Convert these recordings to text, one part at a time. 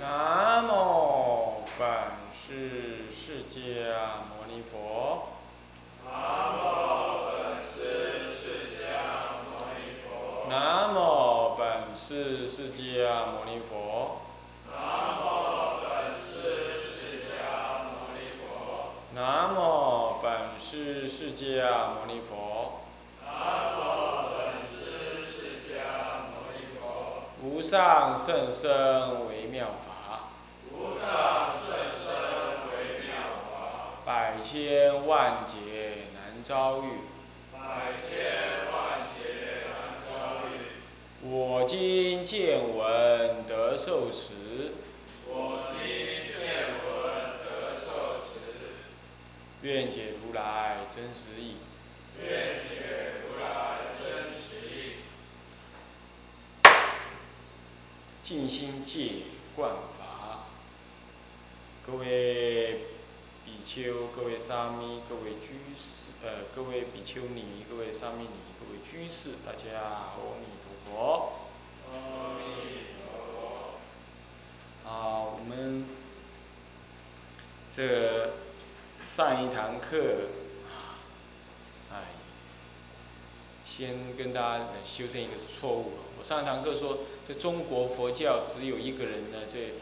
南无本师释迦牟尼佛。南无本师释迦牟尼佛。南无本师释迦牟尼佛。南无本师释迦牟尼佛南无本师释迦牟尼佛上甚深微妙法。无上甚深微妙法百千万劫难遭遇。百千万劫难遭遇我今见闻得受持。我今见闻得受持愿解如来真实义。静心戒观法，各位比丘、各位沙弥、各位居士，呃，各位比丘尼、各位沙弥尼、各位居士，大家阿弥陀佛。阿弥陀佛，啊，我们这上一堂课，哎，先跟大家来修正一个错误。上一堂课说，这中国佛教只有一个人呢，这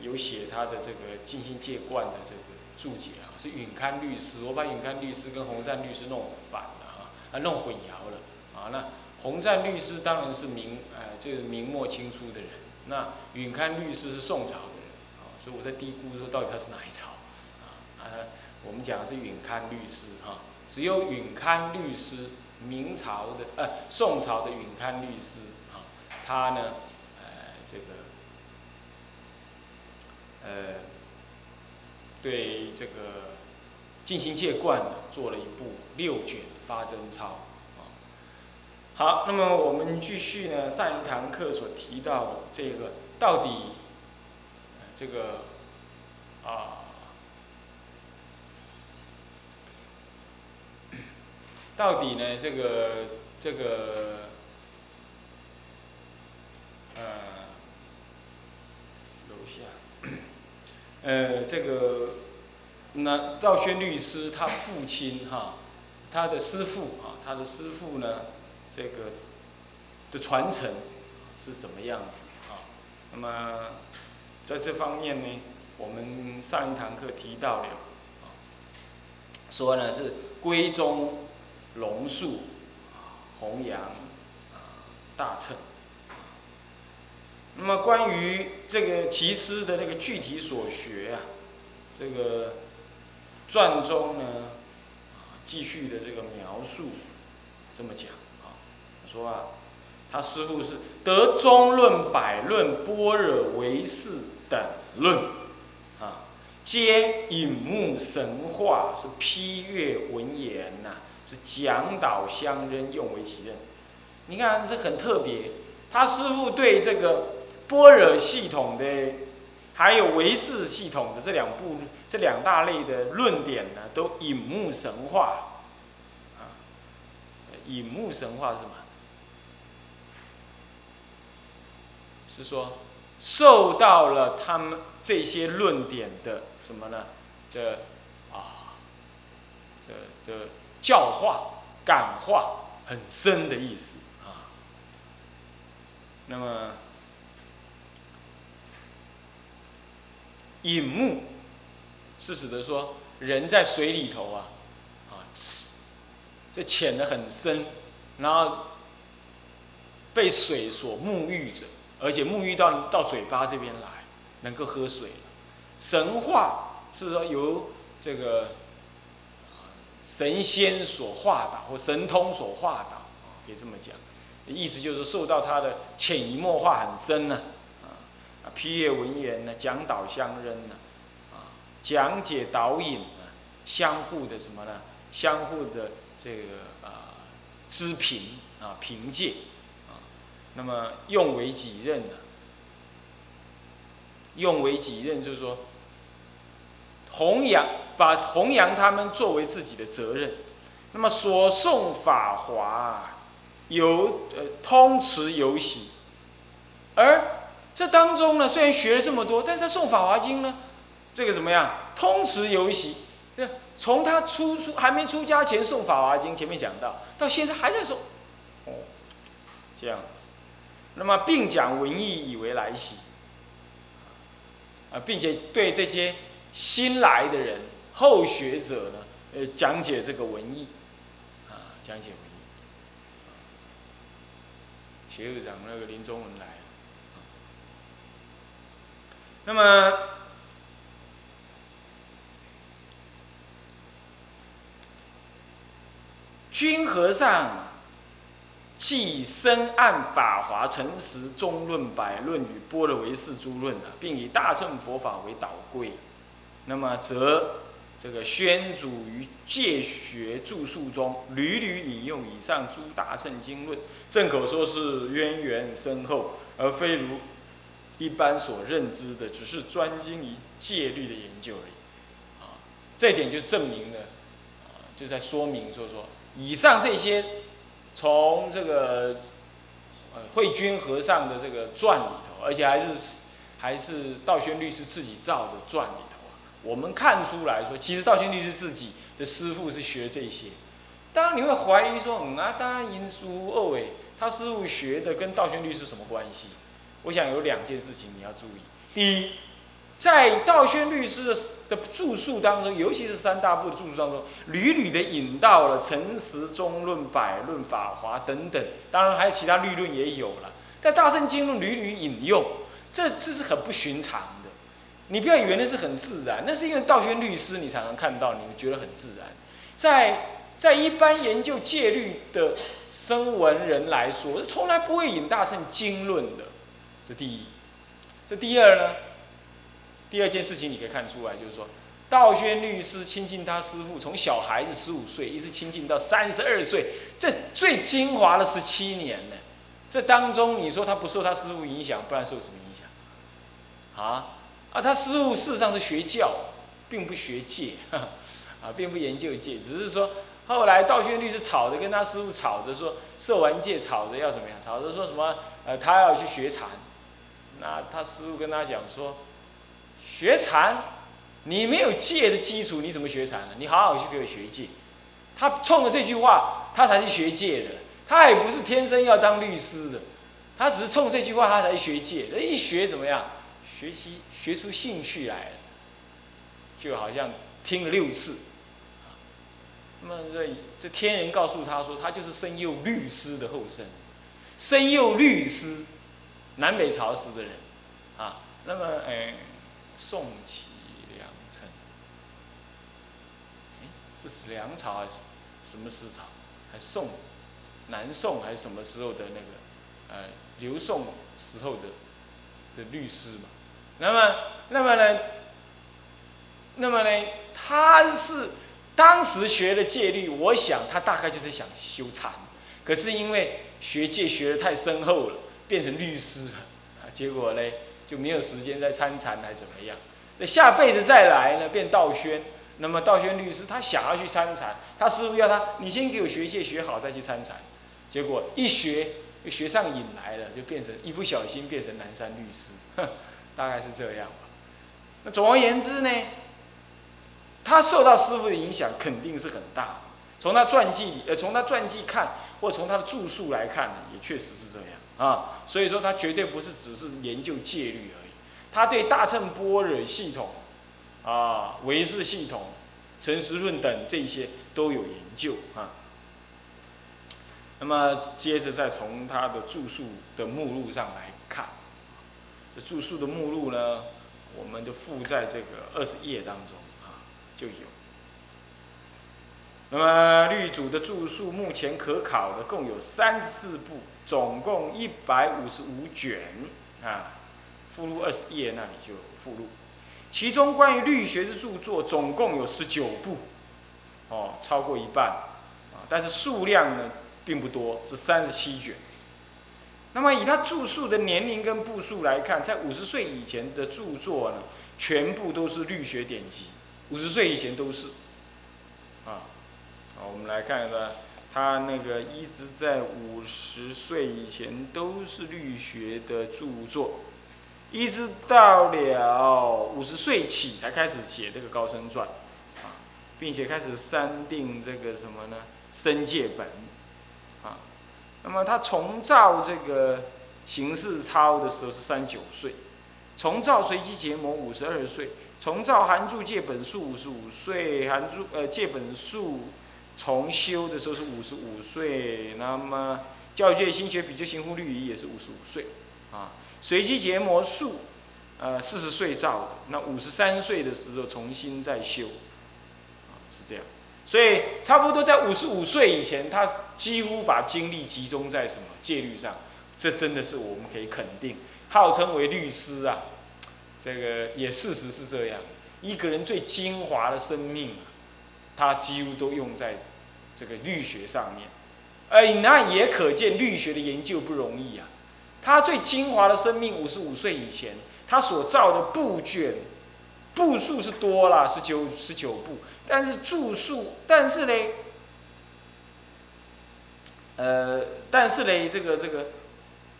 有写他的这个静心戒观的这个注解啊，是允堪律师。我把允堪律师跟洪赞律师弄反了啊，啊弄混淆了啊。那洪赞律师当然是明哎，这个明末清初的人，那允堪律师是宋朝的人啊，所以我在低估说到底他是哪一朝啊？啊，我们讲的是允堪律师哈，只有允堪律师，明朝的呃宋朝的允堪律师，他呢呃这个呃对这个静心戒观呢做了一部六卷发真钞，啊。好，那么我们继续呢，上一堂课所提到的这个到底，这个啊，到底呢这个这个，呃，楼下，呃这个，那道宣律师他父亲哈，他的师父啊，他的师父呢。这个的传承是怎么样子啊？那么在这方面呢，我们上一堂课提到了啊，说呢是闺中龙树弘扬啊大乘。那么关于这个其师的那个具体所学啊，这个传中呢继续的这个描述，这么讲啊。说啊，他师父是得中论、百论、般若唯识等论，啊，皆引目神化，是批阅文言呐，是讲导相任，用为己任。你看这很特别，他师父对这个般若系统的，还有唯识系统的这两部、这两大类的论点呢，都引目神话，啊，引目神话是什么？是说，受到了他们这些论点的什么呢？这啊，这的教化、感化很深的意思啊。那么，引目是指的说，人在水里头啊，啊，这潜的很深，然后被水所沐浴着。而且沐浴到到嘴巴这边来，能够喝水。神化是说由这个神仙所化导，或神通所化导，可以这么讲。意思就是受到他的潜移默化很深呢，啊批阅文言呢，讲导相认呢，啊，讲解导引呢，相互的什么呢？相互的这个啊，知评啊，凭借。那么用为己任呢？用为己任就是说，弘扬把弘扬他们作为自己的责任。那么所诵法华有呃通持有喜，而这当中呢，虽然学了这么多，但是他诵《法华经》呢，这个怎么样？通持游习。从他出出还没出家前诵《法华经》，前面讲到，到现在还在诵。哦，这样子。那么并讲文艺以为来习。啊，并且对这些新来的人、后学者呢，呃，讲解这个文艺，啊，讲解文艺。学长那个林中文来了。那么，君和尚既深谙法华、诚实、中论、百论与般若唯识诸论啊，并以大乘佛法为导轨，那么则这个宣主于戒学著述中屡屡引用以上诸大乘经论，正可说是渊源深厚，而非如。一般所认知的只是专精于戒律的研究而已，啊，这点就证明了，啊，就在说明说说，以上这些从这个呃慧君和尚的这个传里头，而且还是还是道宣律师自己造的传里头啊，我们看出来说，其实道宣律师自己的师傅是学这些。当然你会怀疑说，嗯啊，当然因书二位，他师傅学的跟道宣律师什么关系？我想有两件事情你要注意。第一，在道宣律师的的著述当中，尤其是三大部的著述当中，屡屡的引到了诚实中论、百论、法华等等，当然还有其他律论也有了。但大圣经论屡屡引用，这这是很不寻常的。你不要以为那是很自然，那是因为道宣律师你常常看到，你觉得很自然。在在一般研究戒律的声闻人来说，从来不会引大圣经论的。这第一，这第二呢？第二件事情你可以看出来，就是说，道宣律师亲近他师傅，从小孩子十五岁一直亲近到三十二岁，这最精华的十七年呢。这当中，你说他不受他师傅影响，不然受什么影响？啊啊，他师傅事实上是学教，并不学戒，啊，并不研究戒，只是说后来道宣律师吵着跟他师傅吵着说，受完戒吵着要怎么样？吵着说什么？呃，他要去学禅。那他师傅跟他讲说，学禅，你没有戒的基础，你怎么学禅呢？你好好去给我学戒。他冲着这句话，他才去学戒的。他也不是天生要当律师的，他只是冲这句话，他才学戒。一学怎么样？学习学出兴趣来了，就好像听了六次。那么这这天人告诉他说，他就是生幼律师的后生，生幼律师。南北朝时的人，啊，那么，哎，宋齐梁陈，是梁朝还是什么时朝？还宋，南宋还是什么时候的那个，呃，刘宋时候的的律师嘛？那么，那么呢？那么呢？他是当时学的戒律，我想他大概就是想修禅，可是因为学戒学的太深厚了。变成律师，啊，结果呢就没有时间再参禅，还怎么样？这下辈子再来呢，变道宣。那么道宣律师他想要去参禅，他师傅要他，你先给我学戒学好再去参禅。结果一学就学上瘾来了，就变成一不小心变成南山律师，大概是这样吧。那总而言之呢，他受到师傅的影响肯定是很大。从他传记，呃，从他传记看，或从他的著述来看呢，也确实是这样。啊，所以说他绝对不是只是研究戒律而已，他对大乘般若系统、啊唯识系统、诚实论等这些都有研究啊。那么接着再从他的著述的目录上来看，这著述的目录呢，我们就附在这个二十页当中啊就有。那么律主的著述目前可考的共有三十四部。总共一百五十五卷啊，附录二十页那里就有附录，其中关于律学的著作总共有十九部，哦，超过一半啊，但是数量呢并不多，是三十七卷。那么以他著述的年龄跟部数来看，在五十岁以前的著作呢，全部都是律学典籍，五十岁以前都是，好，我们来看一下。他那个一直在五十岁以前都是律学的著作，一直到了五十岁起才开始写这个高僧传，啊，并且开始删定这个什么呢？僧戒本，啊，那么他重造这个行事操的时候是三九岁，重造随机结魔五十二岁，重造含住戒本术五十五岁，含住呃戒本术重修的时候是五十五岁，那么教育界新学比丘行护律仪也是五十五岁，啊。随机结魔术，呃，四十岁造的，那五十三岁的时候重新再修，啊，是这样，所以差不多在五十五岁以前，他几乎把精力集中在什么戒律上，这真的是我们可以肯定，号称为律师啊，这个也事实是这样，一个人最精华的生命，他几乎都用在这个律学上面，哎，那也可见律学的研究不容易啊。他最精华的生命，五十五岁以前，他所造的部卷，部数是多了，十九十九部，但是注数，但是呢，呃，但是呢，这个这个，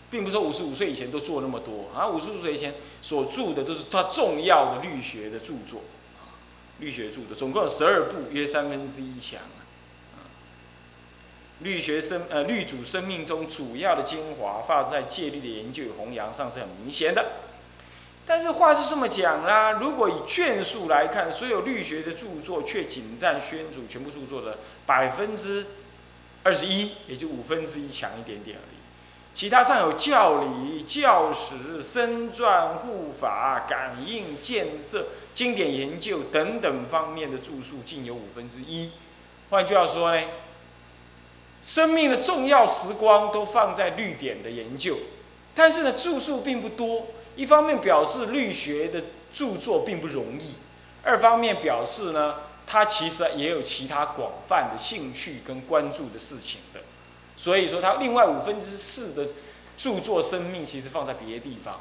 并不是说五十五岁以前都做那么多啊，五十五岁以前所著的都是他重要的律学的著作，律学著作总共有十二部，约三分之一强。律学生呃，律主生命中主要的精华，放在戒律的研究与弘扬上是很明显的。但是话是这么讲啦，如果以卷数来看，所有律学的著作却仅占宣主全部著作的百分之二十一，也就五分之一强一点点而已。其他尚有教理、教史、身传、护法、感应、建设、经典研究等等方面的著述，竟有五分之一。换句话说呢？生命的重要时光都放在律典的研究，但是呢，著述并不多。一方面表示律学的著作并不容易，二方面表示呢，他其实也有其他广泛的兴趣跟关注的事情的。所以说，他另外五分之四的著作生命其实放在别的地方，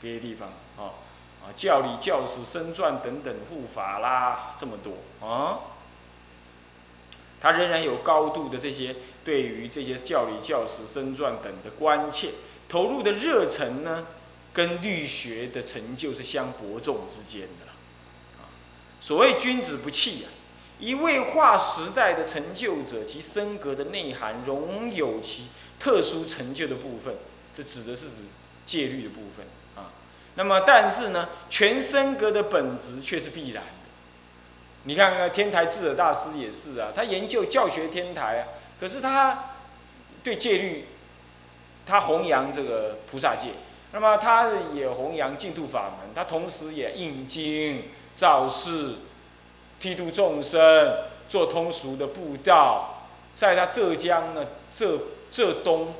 别的地方啊啊，教理、教史、身传等等护法啦，这么多啊。他仍然有高度的这些对于这些教理、教史、身传等的关切，投入的热忱呢，跟律学的成就是相伯仲之间的了。所谓君子不器啊，一位划时代的成就者，其身格的内涵仍有其特殊成就的部分，这指的是指戒律的部分啊。那么，但是呢，全身格的本质却是必然的。你看看天台智者大师也是啊，他研究教学天台啊，可是他对戒律，他弘扬这个菩萨戒，那么他也弘扬净土法门，他同时也印经造世，剃度众生，做通俗的布道，在他浙江呢浙浙东、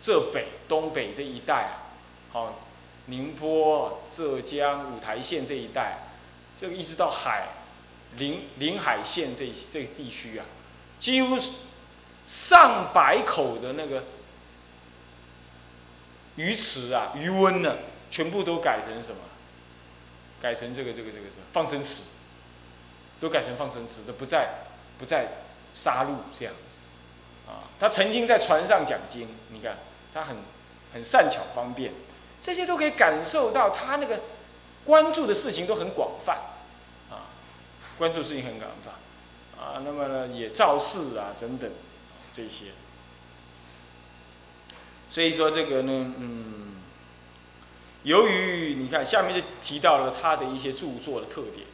浙北、东北这一带啊，好，宁波、浙江、五台县这一带，这个一直到海。临临海县这这个地区啊，几乎上百口的那个鱼池啊、鱼温呢，全部都改成什么？改成这个这个这个什么放生池，都改成放生池，这不再不再杀戮这样子啊。他曾经在船上讲经，你看他很很善巧方便，这些都可以感受到他那个关注的事情都很广泛。啊关注事情很广泛，啊，那么呢也造势啊等等，这些，所以说这个呢，嗯，由于你看下面就提到了他的一些著作的特点，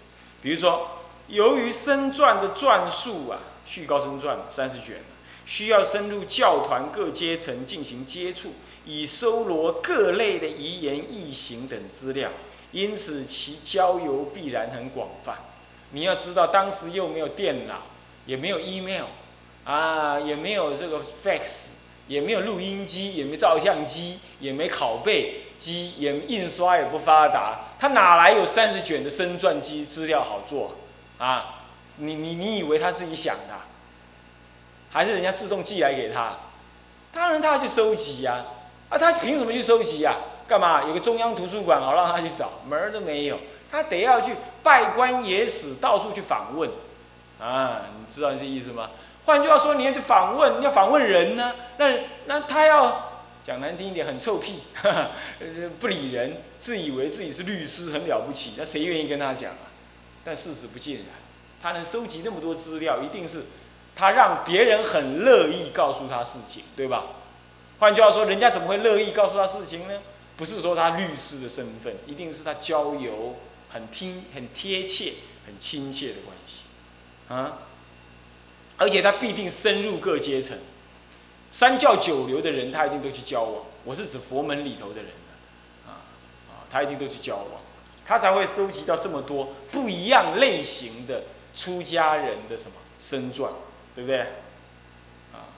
比如说，由于生传的传述啊，《续高僧传》三十卷，需要深入教团各阶层进行接触，以搜罗各类的遗言异行等资料，因此其交游必然很广泛。你要知道，当时又没有电脑，也没有 email，啊，也没有这个 fax，也没有录音机，也没照相机，也没拷贝机，也印刷也不发达，他哪来有三十卷的生传机资料好做？啊，你你你以为他自己想的，还是人家自动寄来给他？当然他要去收集呀，啊，他凭什么去收集呀？干嘛？有个中央图书馆好让他去找，门儿都没有。他得要去拜官野史，到处去访问，啊，你知道这意思吗？换句话说，你要去访问，你要访问人呢，那那他要讲难听一点，很臭屁，不理人，自以为自己是律师，很了不起，那谁愿意跟他讲啊？但事实不尽然，他能收集那么多资料，一定是他让别人很乐意告诉他事情，对吧？换句话说，人家怎么会乐意告诉他事情呢？不是说他律师的身份，一定是他交友很听、很贴切、很亲切的关系，啊！而且他必定深入各阶层，三教九流的人，他一定都去交往。我是指佛门里头的人啊啊，他一定都去交往，他才会收集到这么多不一样类型的出家人的什么身传，对不对？啊，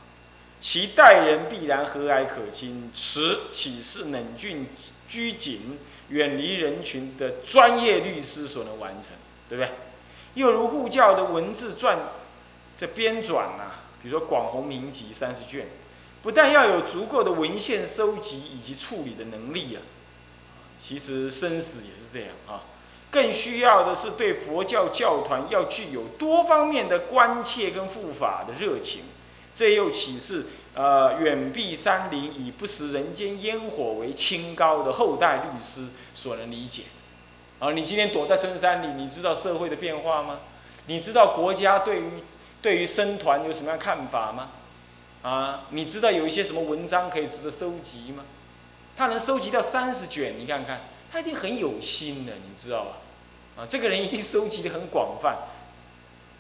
其待人必然和蔼可亲，持岂是冷峻拘谨、远离人群的专业律师所能完成，对不对？又如护教的文字传。这编纂呐，比如说《广弘明集》三十卷，不但要有足够的文献收集以及处理的能力啊，其实生死也是这样啊，更需要的是对佛教教团要具有多方面的关切跟护法的热情。这又岂是呃远避山林以不食人间烟火为清高的后代律师所能理解？啊，你今天躲在深山里，你知道社会的变化吗？你知道国家对于对于僧团有什么样看法吗？啊，你知道有一些什么文章可以值得收集吗？他能收集到三十卷，你看看，他一定很有心的，你知道吧？啊，这个人一定收集的很广泛，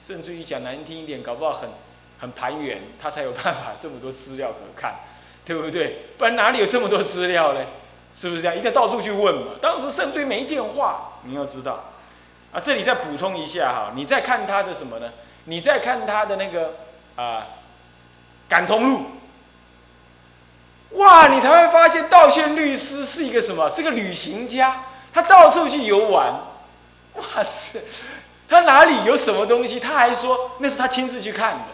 甚至于讲难听一点，搞不好很很盘圆，他才有办法这么多资料可看，对不对？不然哪里有这么多资料呢？是不是这样？一定要到处去问嘛。当时甚至没电话，你要知道，啊，这里再补充一下哈，你再看他的什么呢？你再看他的那个啊，感通录，哇，你才会发现道歉律师是一个什么？是个旅行家，他到处去游玩，哇塞，他哪里有什么东西？他还说那是他亲自去看的。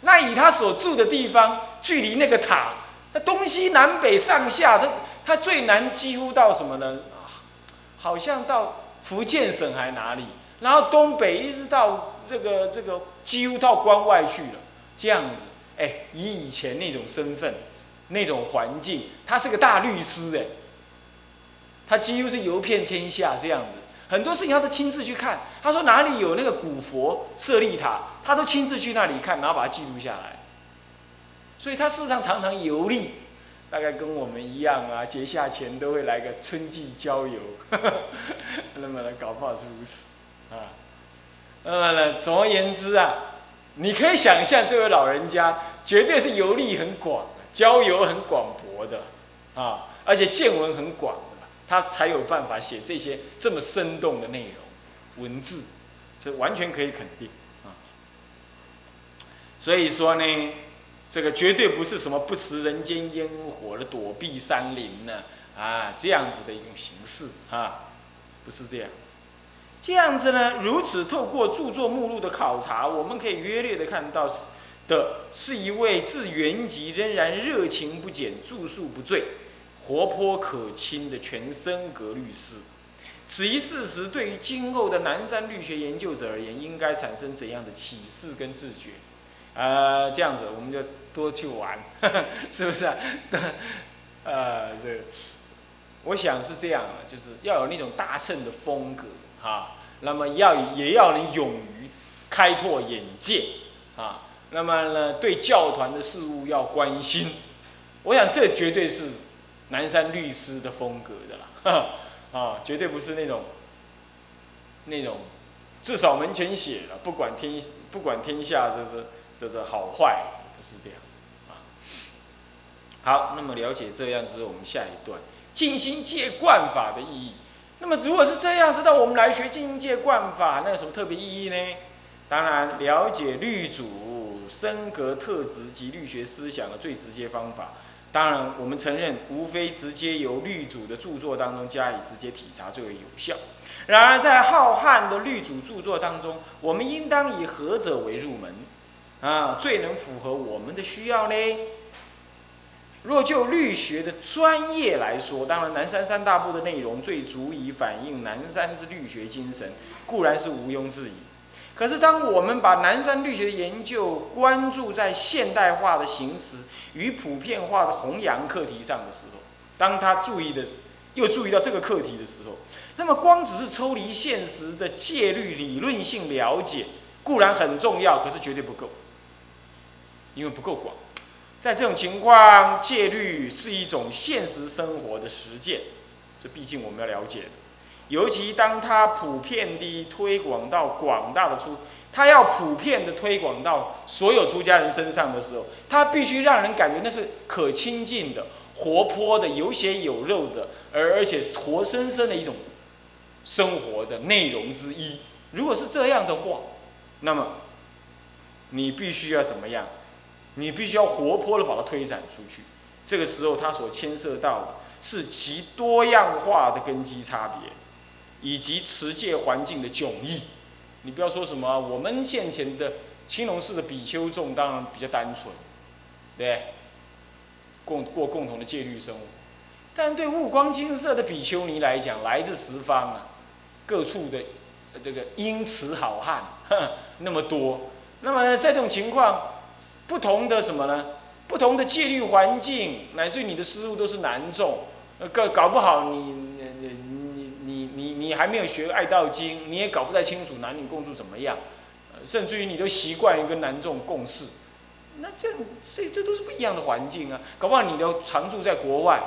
那以他所住的地方，距离那个塔，那东西南北上下，他他最南几乎到什么呢？好像到福建省还哪里？然后东北一直到这个这个。几乎到关外去了，这样子，哎，以以前那种身份，那种环境，他是个大律师，哎，他几乎是游遍天下这样子，很多事情他都亲自去看。他说哪里有那个古佛舍利塔，他都亲自去那里看，然后把它记录下来。所以他事实上常常游历，大概跟我们一样啊，节下前都会来个春季郊游，那么呢，搞不好是如此啊。那么呢，总而言之啊，你可以想象这位老人家绝对是游历很广，交友很广博的，啊，而且见闻很广的，他才有办法写这些这么生动的内容文字，这完全可以肯定啊。所以说呢，这个绝对不是什么不食人间烟火的躲避山林呢，啊，这样子的一种形式啊，不是这样子。这样子呢？如此透过著作目录的考察，我们可以约略的看到，是的是一位自原籍仍然热情不减、住宿不醉、活泼可亲的全身格律师。此一事实对于今后的南山律学研究者而言，应该产生怎样的启示跟自觉？呃，这样子我们就多去玩，是不是啊？呃，这我想是这样的，就是要有那种大乘的风格。啊，那么要也要能勇于开拓眼界啊，那么呢，对教团的事物要关心，我想这绝对是南山律师的风格的啦，啊，绝对不是那种那种至少门前写了，不管天不管天下这是这是好坏，不是这样子啊。好，那么了解这样子，我们下一段静心戒观法的意义。那么如果是这样子，那我们来学静心戒观法，那有什么特别意义呢？当然，了解律主升格特质及律学思想的最直接方法，当然我们承认，无非直接由律主的著作当中加以直接体察最为有效。然而，在浩瀚的律主著作当中，我们应当以何者为入门？啊，最能符合我们的需要呢？若就律学的专业来说，当然南山三大部的内容最足以反映南山之律学精神，固然是毋庸置疑。可是，当我们把南山律学的研究关注在现代化的形式与普遍化的弘扬课题上的时候，当他注意的又注意到这个课题的时候，那么光只是抽离现实的戒律理论性了解固然很重要，可是绝对不够，因为不够广。在这种情况，戒律是一种现实生活的实践，这毕竟我们要了解。尤其当它普遍地推广到广大的出，它要普遍地推广到所有出家人身上的时候，它必须让人感觉那是可亲近的、活泼的、有血有肉的，而而且活生生的一种生活的内容之一。如果是这样的话，那么你必须要怎么样？你必须要活泼的把它推展出去。这个时候，它所牵涉到的是极多样化的根基差别。以及持戒环境的迥异，你不要说什么，我们现前的青龙寺的比丘众当然比较单纯，对，共过共同的戒律生活，但对悟光金色的比丘尼来讲，来自十方啊，各处的这个英慈好汉哼那么多，那么在这种情况，不同的什么呢？不同的戒律环境，乃至于你的思路都是难众，搞搞不好你。你还没有学《爱道经》，你也搞不太清楚男女共住怎么样，甚至于你都习惯于跟男众共事，那这这这都是不一样的环境啊！搞不好你都常住在国外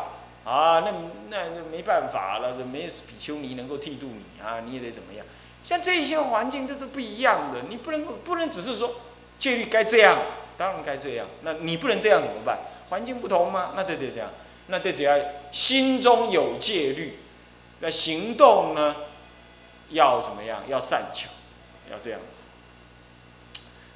啊，那那没办法了，没比丘尼能够剃度你啊，你也得怎么样？像这一些环境都是不一样的，你不能不能只是说戒律该这样，当然该这样，那你不能这样怎么办？环境不同吗？那得得这样，那得只要心中有戒律。那行动呢？要怎么样？要善巧，要这样子。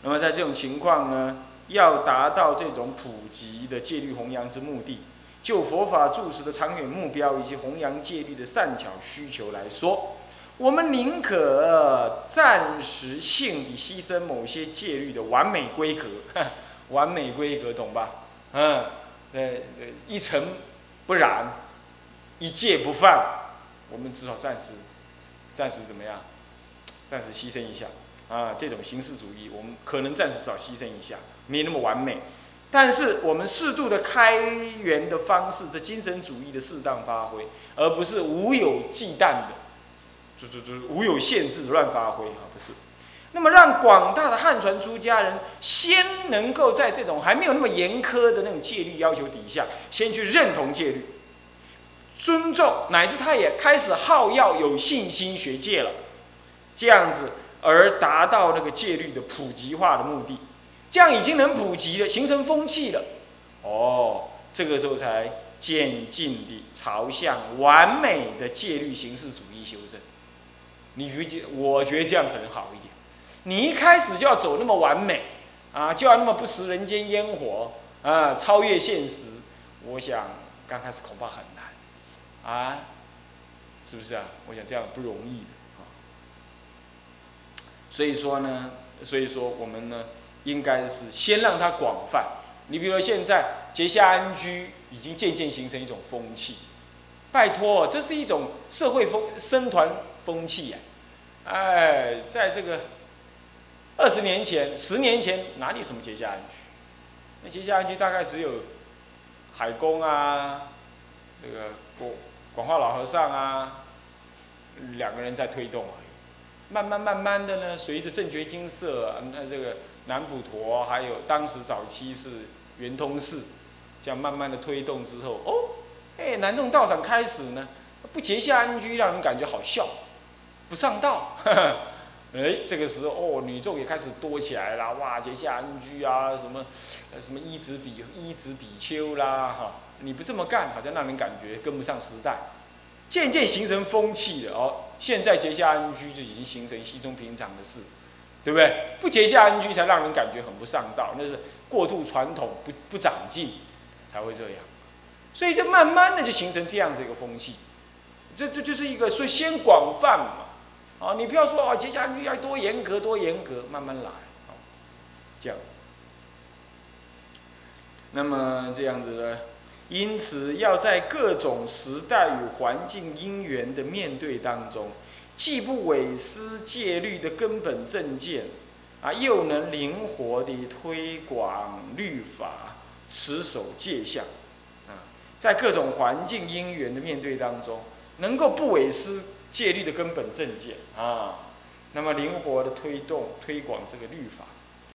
那么在这种情况呢，要达到这种普及的戒律弘扬之目的，就佛法住持的长远目标以及弘扬戒律的善巧需求来说，我们宁可暂时性地牺牲某些戒律的完美规格，完美规格懂吧？嗯，对对，一尘不染，一戒不犯。我们只好暂时，暂时怎么样？暂时牺牲一下啊！这种形式主义，我们可能暂时少牺牲一下，没那么完美。但是我们适度的开源的方式，这精神主义的适当发挥，而不是无有忌惮的，就就就无有限制的乱发挥啊！不是。那么让广大的汉传出家人先能够在这种还没有那么严苛的那种戒律要求底下，先去认同戒律。尊重乃至他也开始好要有信心学戒了，这样子而达到那个戒律的普及化的目的，这样已经能普及了，形成风气了。哦，这个时候才渐进地朝向完美的戒律形式主义修正。你觉？我觉得这样可能好一点。你一开始就要走那么完美啊，就要那么不食人间烟火啊，超越现实，我想刚开始恐怕很难。啊，是不是啊？我想这样不容易的啊。所以说呢，所以说我们呢，应该是先让它广泛。你比如说现在结下安居已经渐渐形成一种风气，拜托，这是一种社会风生团风气呀。哎，在这个二十年前、十年前哪里什么结下安居？那结下安居大概只有海工啊，这个过。广化老和尚啊，两个人在推动而已。慢慢慢慢的呢，随着正觉金色，那这个南普陀，还有当时早期是圆通寺，这样慢慢的推动之后，哦，哎，南洞道场开始呢，不结下安居，让人感觉好笑，不上道。哎，这个时候哦，女众也开始多起来了，哇，结下安居啊，什么，什么一子比一子比丘啦，哈。你不这么干，好像让人感觉跟不上时代，渐渐形成风气了哦。现在结下安居就已经形成稀松平常的事，对不对？不结下安居才让人感觉很不上道，那是过度传统，不不长进，才会这样。所以就慢慢的就形成这样子一个风气，这这就是一个所以先广泛嘛，啊，你不要说啊结下安居要多严格多严格，慢慢来哦，这样子。那么这样子呢？因此，要在各种时代与环境因缘的面对当中，既不违失戒律的根本正见，啊，又能灵活地推广律法，持守戒相，啊，在各种环境因缘的面对当中，能够不违失戒律的根本正见啊，那么灵活地推动推广这个律法。